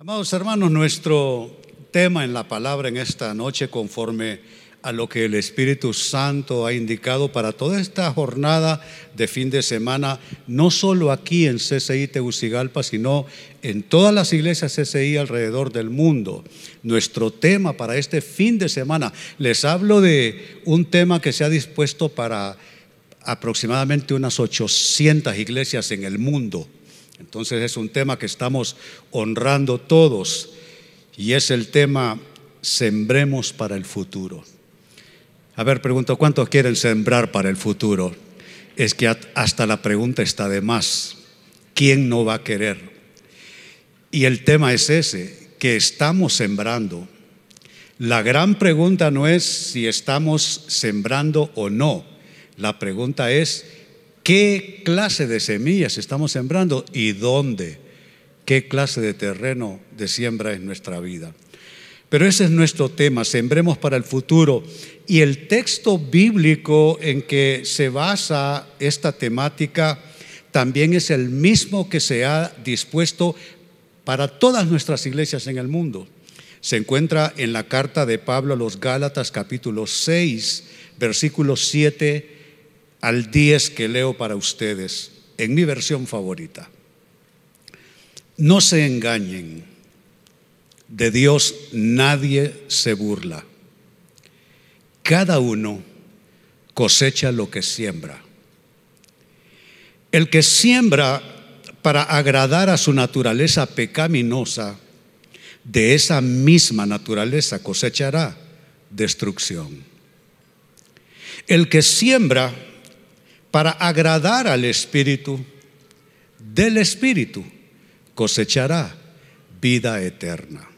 Amados hermanos, nuestro tema en la palabra en esta noche, conforme a lo que el Espíritu Santo ha indicado para toda esta jornada de fin de semana, no solo aquí en CCI Tegucigalpa, sino en todas las iglesias CCI alrededor del mundo. Nuestro tema para este fin de semana, les hablo de un tema que se ha dispuesto para aproximadamente unas 800 iglesias en el mundo. Entonces es un tema que estamos honrando todos y es el tema sembremos para el futuro. A ver, pregunto, ¿cuántos quieren sembrar para el futuro? Es que hasta la pregunta está de más. ¿Quién no va a querer? Y el tema es ese, que estamos sembrando. La gran pregunta no es si estamos sembrando o no. La pregunta es, ¿qué clase de semillas estamos sembrando y dónde? ¿Qué clase de terreno de siembra es nuestra vida? Pero ese es nuestro tema, sembremos para el futuro. Y el texto bíblico en que se basa esta temática también es el mismo que se ha dispuesto para todas nuestras iglesias en el mundo. Se encuentra en la carta de Pablo a los Gálatas capítulo 6, versículos 7 al 10 que leo para ustedes, en mi versión favorita. No se engañen de Dios nadie se burla. Cada uno cosecha lo que siembra. El que siembra para agradar a su naturaleza pecaminosa, de esa misma naturaleza cosechará destrucción. El que siembra para agradar al Espíritu, del Espíritu cosechará vida eterna.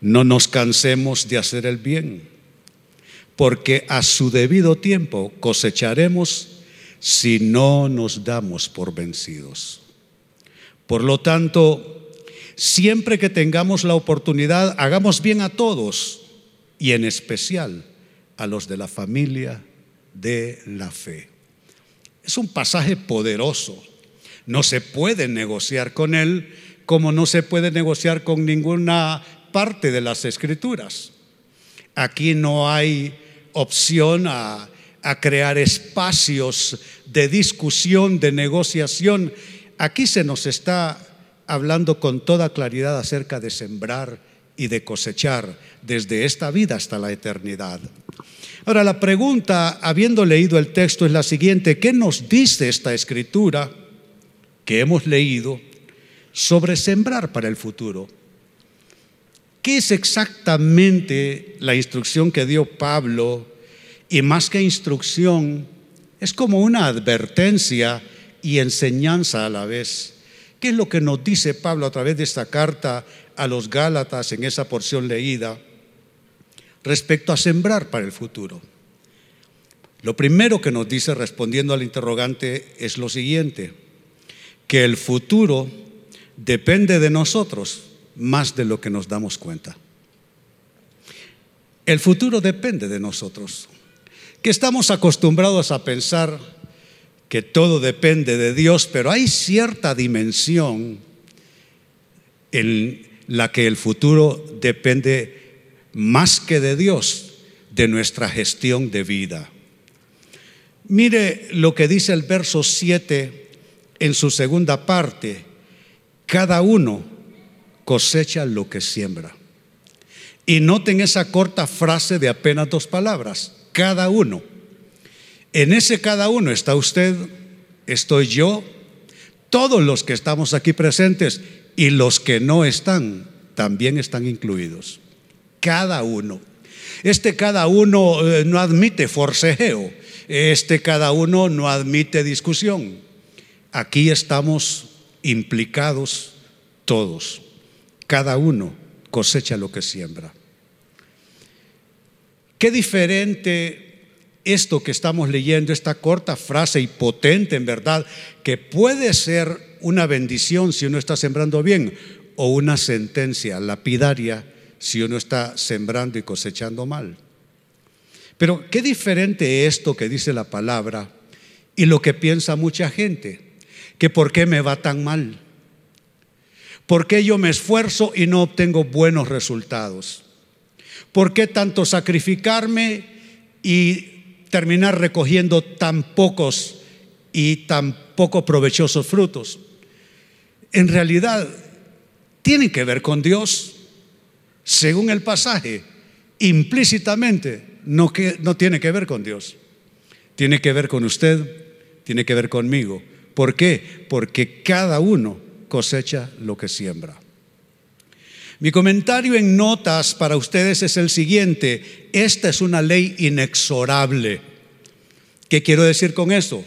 No nos cansemos de hacer el bien, porque a su debido tiempo cosecharemos si no nos damos por vencidos. Por lo tanto, siempre que tengamos la oportunidad, hagamos bien a todos y en especial a los de la familia de la fe. Es un pasaje poderoso. No se puede negociar con él como no se puede negociar con ninguna parte de las escrituras. Aquí no hay opción a, crear espacios de discusión, de negociación. Aquí se nos está hablando con toda claridad acerca de sembrar y de cosechar desde esta vida hasta la eternidad. Ahora la pregunta, habiendo leído el texto, es la siguiente. ¿Qué nos dice esta escritura que hemos leído sobre sembrar para el futuro? ¿Qué es exactamente la instrucción que dio Pablo? Y más que instrucción, es como una advertencia y enseñanza a la vez. ¿Qué es lo que nos dice Pablo a través de esta carta a los Gálatas en esa porción leída respecto a sembrar para el futuro? Lo primero que nos dice respondiendo al interrogante es lo siguiente, que el futuro depende de nosotros más de lo que nos damos cuenta. El futuro depende de nosotros, que estamos acostumbrados a pensar que todo depende de Dios, pero hay cierta dimensión en la que el futuro depende más que de Dios, de nuestra gestión de vida. Mire lo que dice el verso 7 en su segunda parte. Cada uno cosecha lo que siembra. Y noten esa corta frase de apenas dos palabras, cada uno. En ese cada uno está usted, estoy yo, todos los que estamos aquí presentes y los que no están también están incluidos. Cada uno. Este cada uno eh, no admite forcejeo, este cada uno no admite discusión. Aquí estamos implicados todos. Cada uno cosecha lo que siembra. Qué diferente esto que estamos leyendo, esta corta frase y potente en verdad, que puede ser una bendición si uno está sembrando bien o una sentencia lapidaria si uno está sembrando y cosechando mal. Pero qué diferente esto que dice la palabra y lo que piensa mucha gente, que por qué me va tan mal ¿Por qué yo me esfuerzo y no obtengo buenos resultados? ¿Por qué tanto sacrificarme y terminar recogiendo tan pocos y tan poco provechosos frutos? En realidad, tienen que ver con Dios. Según el pasaje, implícitamente no, que, no tiene que ver con Dios. Tiene que ver con usted, tiene que ver conmigo. ¿Por qué? Porque cada uno cosecha lo que siembra. Mi comentario en notas para ustedes es el siguiente. Esta es una ley inexorable. ¿Qué quiero decir con eso?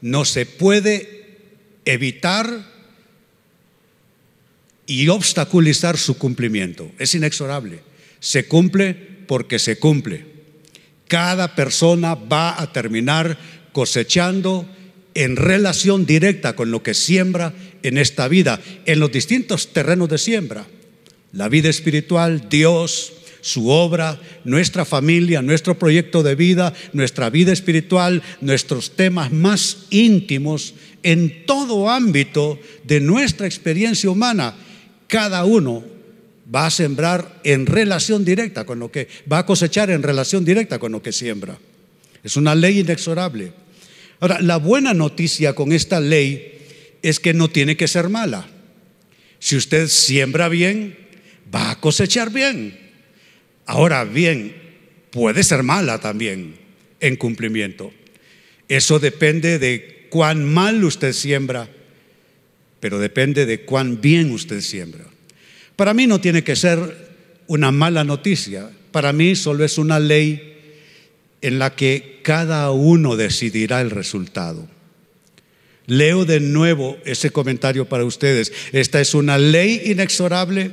No se puede evitar y obstaculizar su cumplimiento. Es inexorable. Se cumple porque se cumple. Cada persona va a terminar cosechando en relación directa con lo que siembra en esta vida, en los distintos terrenos de siembra. La vida espiritual, Dios, su obra, nuestra familia, nuestro proyecto de vida, nuestra vida espiritual, nuestros temas más íntimos, en todo ámbito de nuestra experiencia humana, cada uno va a sembrar en relación directa con lo que va a cosechar en relación directa con lo que siembra. Es una ley inexorable. Ahora, la buena noticia con esta ley es que no tiene que ser mala. Si usted siembra bien, va a cosechar bien. Ahora bien, puede ser mala también en cumplimiento. Eso depende de cuán mal usted siembra, pero depende de cuán bien usted siembra. Para mí no tiene que ser una mala noticia, para mí solo es una ley en la que cada uno decidirá el resultado. Leo de nuevo ese comentario para ustedes. Esta es una ley inexorable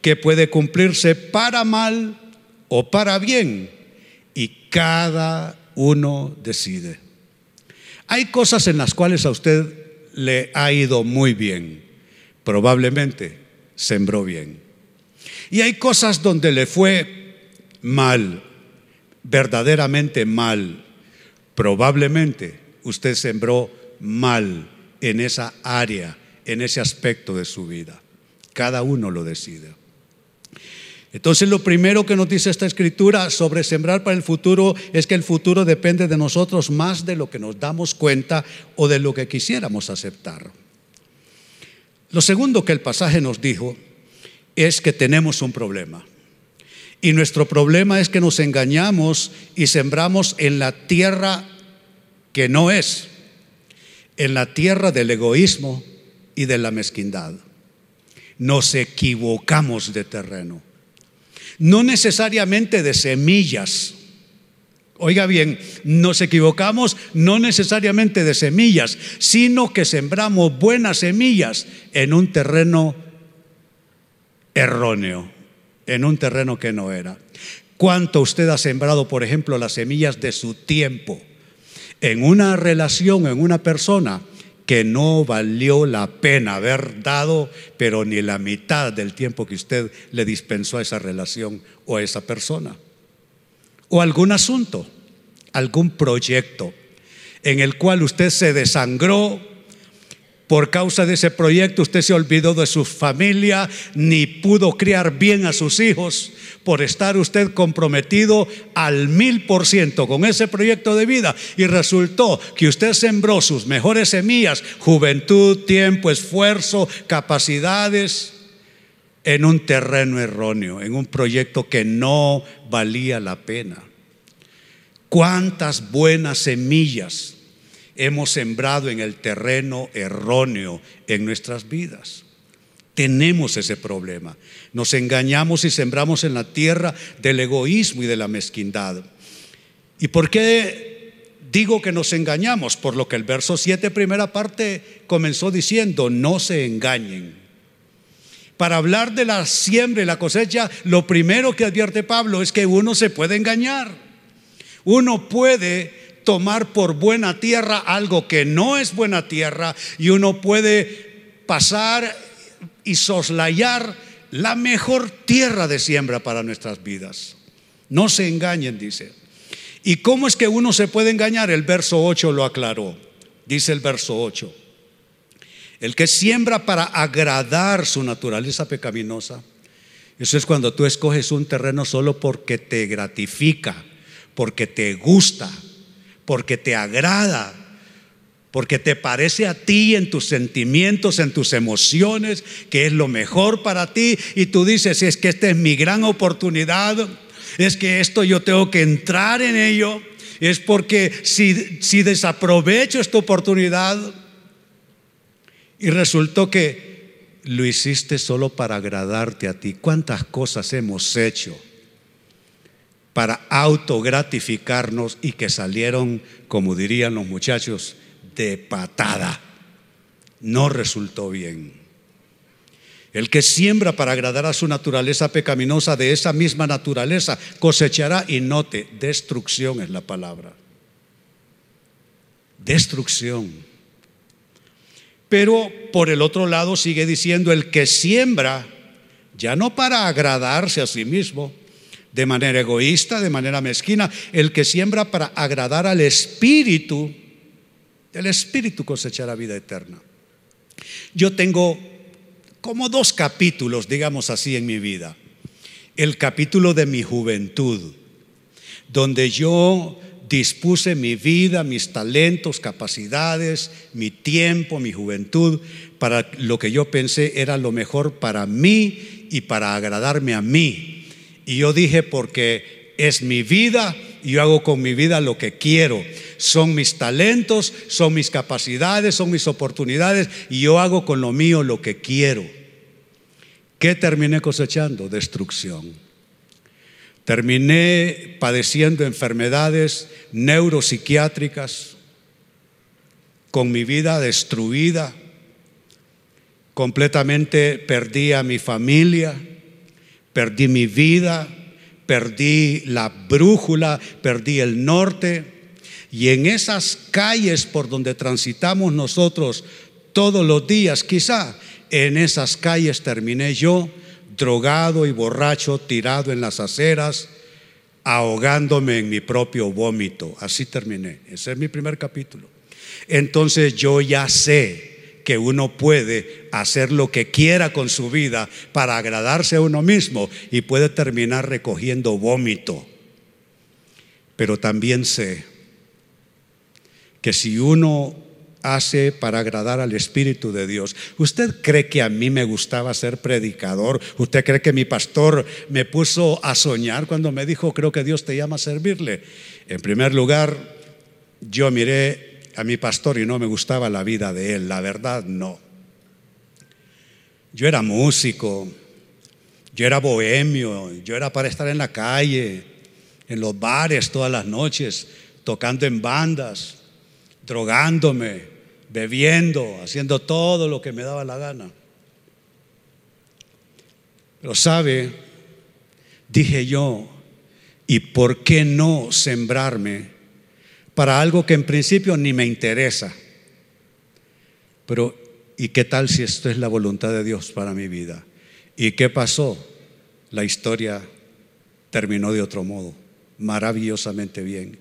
que puede cumplirse para mal o para bien y cada uno decide. Hay cosas en las cuales a usted le ha ido muy bien, probablemente sembró bien. Y hay cosas donde le fue mal, verdaderamente mal. Probablemente usted sembró mal en esa área, en ese aspecto de su vida. Cada uno lo decide. Entonces lo primero que nos dice esta escritura sobre sembrar para el futuro es que el futuro depende de nosotros más de lo que nos damos cuenta o de lo que quisiéramos aceptar. Lo segundo que el pasaje nos dijo es que tenemos un problema. Y nuestro problema es que nos engañamos y sembramos en la tierra que no es, en la tierra del egoísmo y de la mezquindad. Nos equivocamos de terreno, no necesariamente de semillas. Oiga bien, nos equivocamos no necesariamente de semillas, sino que sembramos buenas semillas en un terreno erróneo en un terreno que no era. ¿Cuánto usted ha sembrado, por ejemplo, las semillas de su tiempo en una relación, en una persona que no valió la pena haber dado, pero ni la mitad del tiempo que usted le dispensó a esa relación o a esa persona? O algún asunto, algún proyecto en el cual usted se desangró, por causa de ese proyecto usted se olvidó de su familia, ni pudo criar bien a sus hijos por estar usted comprometido al mil por ciento con ese proyecto de vida y resultó que usted sembró sus mejores semillas, juventud, tiempo, esfuerzo, capacidades en un terreno erróneo, en un proyecto que no valía la pena. ¿Cuántas buenas semillas hemos sembrado en el terreno erróneo en nuestras vidas. Tenemos ese problema. Nos engañamos y sembramos en la tierra del egoísmo y de la mezquindad. ¿Y por qué digo que nos engañamos? Por lo que el verso 7, primera parte, comenzó diciendo, no se engañen. Para hablar de la siembra y la cosecha, lo primero que advierte Pablo es que uno se puede engañar. Uno puede tomar por buena tierra algo que no es buena tierra y uno puede pasar y soslayar la mejor tierra de siembra para nuestras vidas. No se engañen, dice. ¿Y cómo es que uno se puede engañar? El verso 8 lo aclaró. Dice el verso 8. El que siembra para agradar su naturaleza pecaminosa. Eso es cuando tú escoges un terreno solo porque te gratifica, porque te gusta, porque te agrada, porque te parece a ti en tus sentimientos, en tus emociones, que es lo mejor para ti, y tú dices, es que esta es mi gran oportunidad, es que esto yo tengo que entrar en ello, es porque si, si desaprovecho esta oportunidad y resultó que lo hiciste solo para agradarte a ti, ¿cuántas cosas hemos hecho? Para autogratificarnos y que salieron, como dirían los muchachos, de patada. No resultó bien. El que siembra para agradar a su naturaleza pecaminosa, de esa misma naturaleza cosechará y note, destrucción es la palabra. Destrucción. Pero por el otro lado sigue diciendo, el que siembra, ya no para agradarse a sí mismo, de manera egoísta, de manera mezquina, el que siembra para agradar al Espíritu, el Espíritu cosechará vida eterna. Yo tengo como dos capítulos, digamos así, en mi vida. El capítulo de mi juventud, donde yo dispuse mi vida, mis talentos, capacidades, mi tiempo, mi juventud, para lo que yo pensé era lo mejor para mí y para agradarme a mí. Y yo dije, porque es mi vida, y yo hago con mi vida lo que quiero son mis talentos, son mis capacidades, son mis oportunidades y yo hago con lo mío lo que quiero. ¿Qué terminé cosechando? Destrucción. Terminé padeciendo enfermedades neuropsiquiátricas, con mi vida destruida, completamente perdí a mi familia, perdí mi vida, perdí la brújula, perdí el norte, y en esas calles por donde transitamos nosotros todos los días, quizá en esas calles terminé yo drogado y borracho, tirado en las aceras, ahogándome en mi propio vómito. Así terminé. Ese es mi primer capítulo. Entonces yo ya sé que uno puede hacer lo que quiera con su vida para agradarse a uno mismo y puede terminar recogiendo vómito. Pero también sé que si uno hace para agradar al Espíritu de Dios. ¿Usted cree que a mí me gustaba ser predicador? ¿Usted cree que mi pastor me puso a soñar cuando me dijo, creo que Dios te llama a servirle? En primer lugar, yo miré a mi pastor y no me gustaba la vida de él, la verdad no. Yo era músico, yo era bohemio, yo era para estar en la calle, en los bares todas las noches, tocando en bandas drogándome, bebiendo, haciendo todo lo que me daba la gana. Pero sabe, dije yo, ¿y por qué no sembrarme para algo que en principio ni me interesa? Pero, ¿y qué tal si esto es la voluntad de Dios para mi vida? ¿Y qué pasó? La historia terminó de otro modo, maravillosamente bien.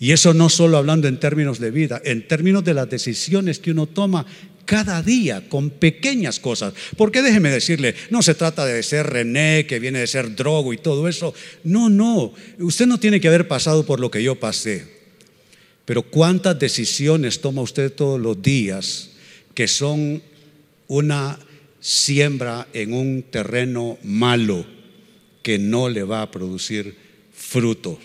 Y eso no solo hablando en términos de vida, en términos de las decisiones que uno toma cada día con pequeñas cosas. Porque déjeme decirle, no se trata de ser René, que viene de ser drogo y todo eso. No, no, usted no tiene que haber pasado por lo que yo pasé. Pero cuántas decisiones toma usted todos los días que son una siembra en un terreno malo que no le va a producir fruto.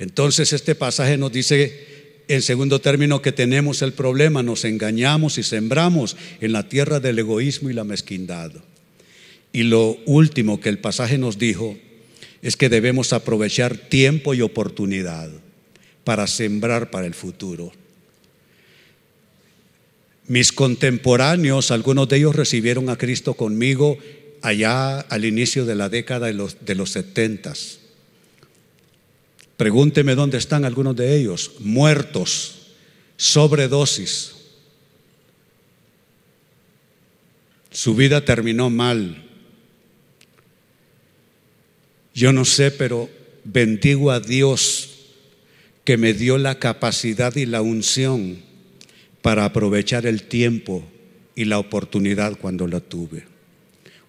Entonces este pasaje nos dice en segundo término que tenemos el problema, nos engañamos y sembramos en la tierra del egoísmo y la mezquindad. Y lo último que el pasaje nos dijo es que debemos aprovechar tiempo y oportunidad para sembrar para el futuro. Mis contemporáneos, algunos de ellos recibieron a Cristo conmigo allá al inicio de la década de los, de los setentas. Pregúnteme dónde están algunos de ellos, muertos, sobredosis. Su vida terminó mal. Yo no sé, pero bendigo a Dios que me dio la capacidad y la unción para aprovechar el tiempo y la oportunidad cuando la tuve.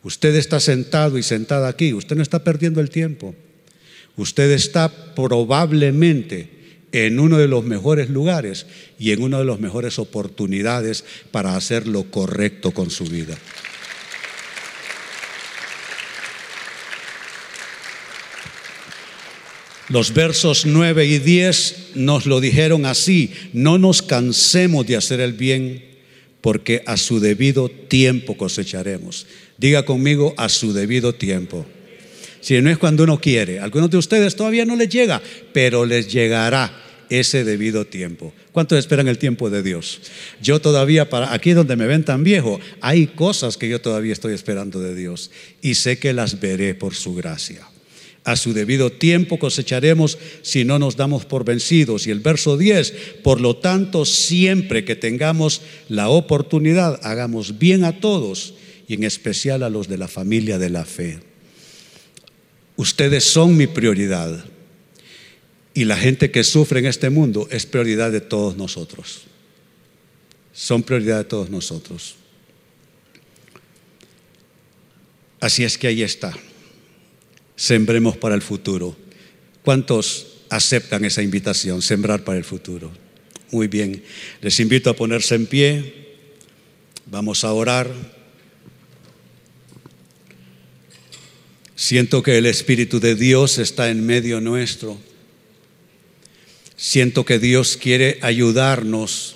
Usted está sentado y sentada aquí, usted no está perdiendo el tiempo. Usted está probablemente en uno de los mejores lugares y en una de las mejores oportunidades para hacer lo correcto con su vida. Los versos 9 y 10 nos lo dijeron así, no nos cansemos de hacer el bien, porque a su debido tiempo cosecharemos. Diga conmigo, a su debido tiempo. Si no es cuando uno quiere, algunos de ustedes todavía no les llega, pero les llegará ese debido tiempo. ¿Cuántos esperan el tiempo de Dios? Yo todavía, para aquí donde me ven tan viejo, hay cosas que yo todavía estoy esperando de Dios y sé que las veré por su gracia. A su debido tiempo cosecharemos si no nos damos por vencidos. Y el verso 10, por lo tanto, siempre que tengamos la oportunidad, hagamos bien a todos y en especial a los de la familia de la fe. Ustedes son mi prioridad. Y la gente que sufre en este mundo es prioridad de todos nosotros. Son prioridad de todos nosotros. Así es que ahí está. Sembremos para el futuro. ¿Cuántos aceptan esa invitación, sembrar para el futuro? Muy bien. Les invito a ponerse en pie. Vamos a orar. Siento que el Espíritu de Dios está en medio nuestro. Siento que Dios quiere ayudarnos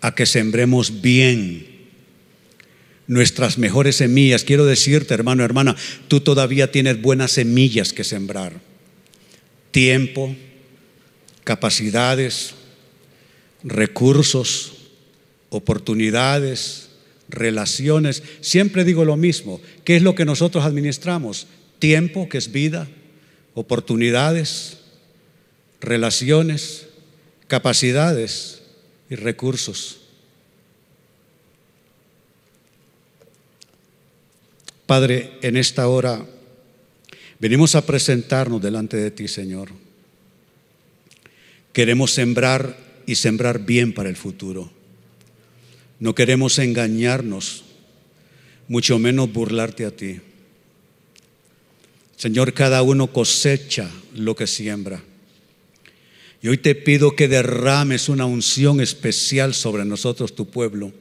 a que sembremos bien nuestras mejores semillas. Quiero decirte, hermano, hermana, tú todavía tienes buenas semillas que sembrar. Tiempo, capacidades, recursos, oportunidades, relaciones. Siempre digo lo mismo. ¿Qué es lo que nosotros administramos? Tiempo, que es vida, oportunidades, relaciones, capacidades y recursos. Padre, en esta hora venimos a presentarnos delante de ti, Señor. Queremos sembrar y sembrar bien para el futuro. No queremos engañarnos, mucho menos burlarte a ti. Señor, cada uno cosecha lo que siembra. Y hoy te pido que derrames una unción especial sobre nosotros, tu pueblo,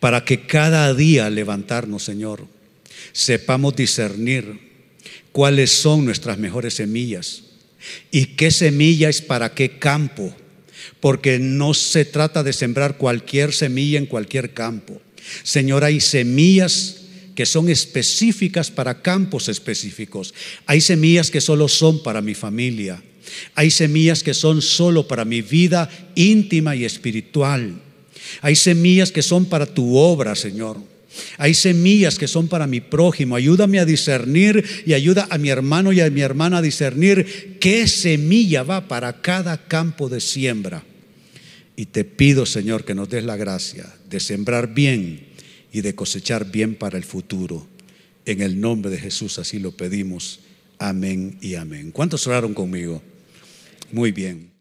para que cada día levantarnos, Señor, sepamos discernir cuáles son nuestras mejores semillas y qué semilla es para qué campo porque no se trata de sembrar cualquier semilla en cualquier campo. Señor, hay semillas que son específicas para campos específicos. Hay semillas que solo son para mi familia. Hay semillas que son solo para mi vida íntima y espiritual. Hay semillas que son para tu obra, Señor. Hay semillas que son para mi prójimo. Ayúdame a discernir y ayuda a mi hermano y a mi hermana a discernir qué semilla va para cada campo de siembra. Y te pido, Señor, que nos des la gracia de sembrar bien y de cosechar bien para el futuro. En el nombre de Jesús así lo pedimos. Amén y amén. ¿Cuántos oraron conmigo? Muy bien.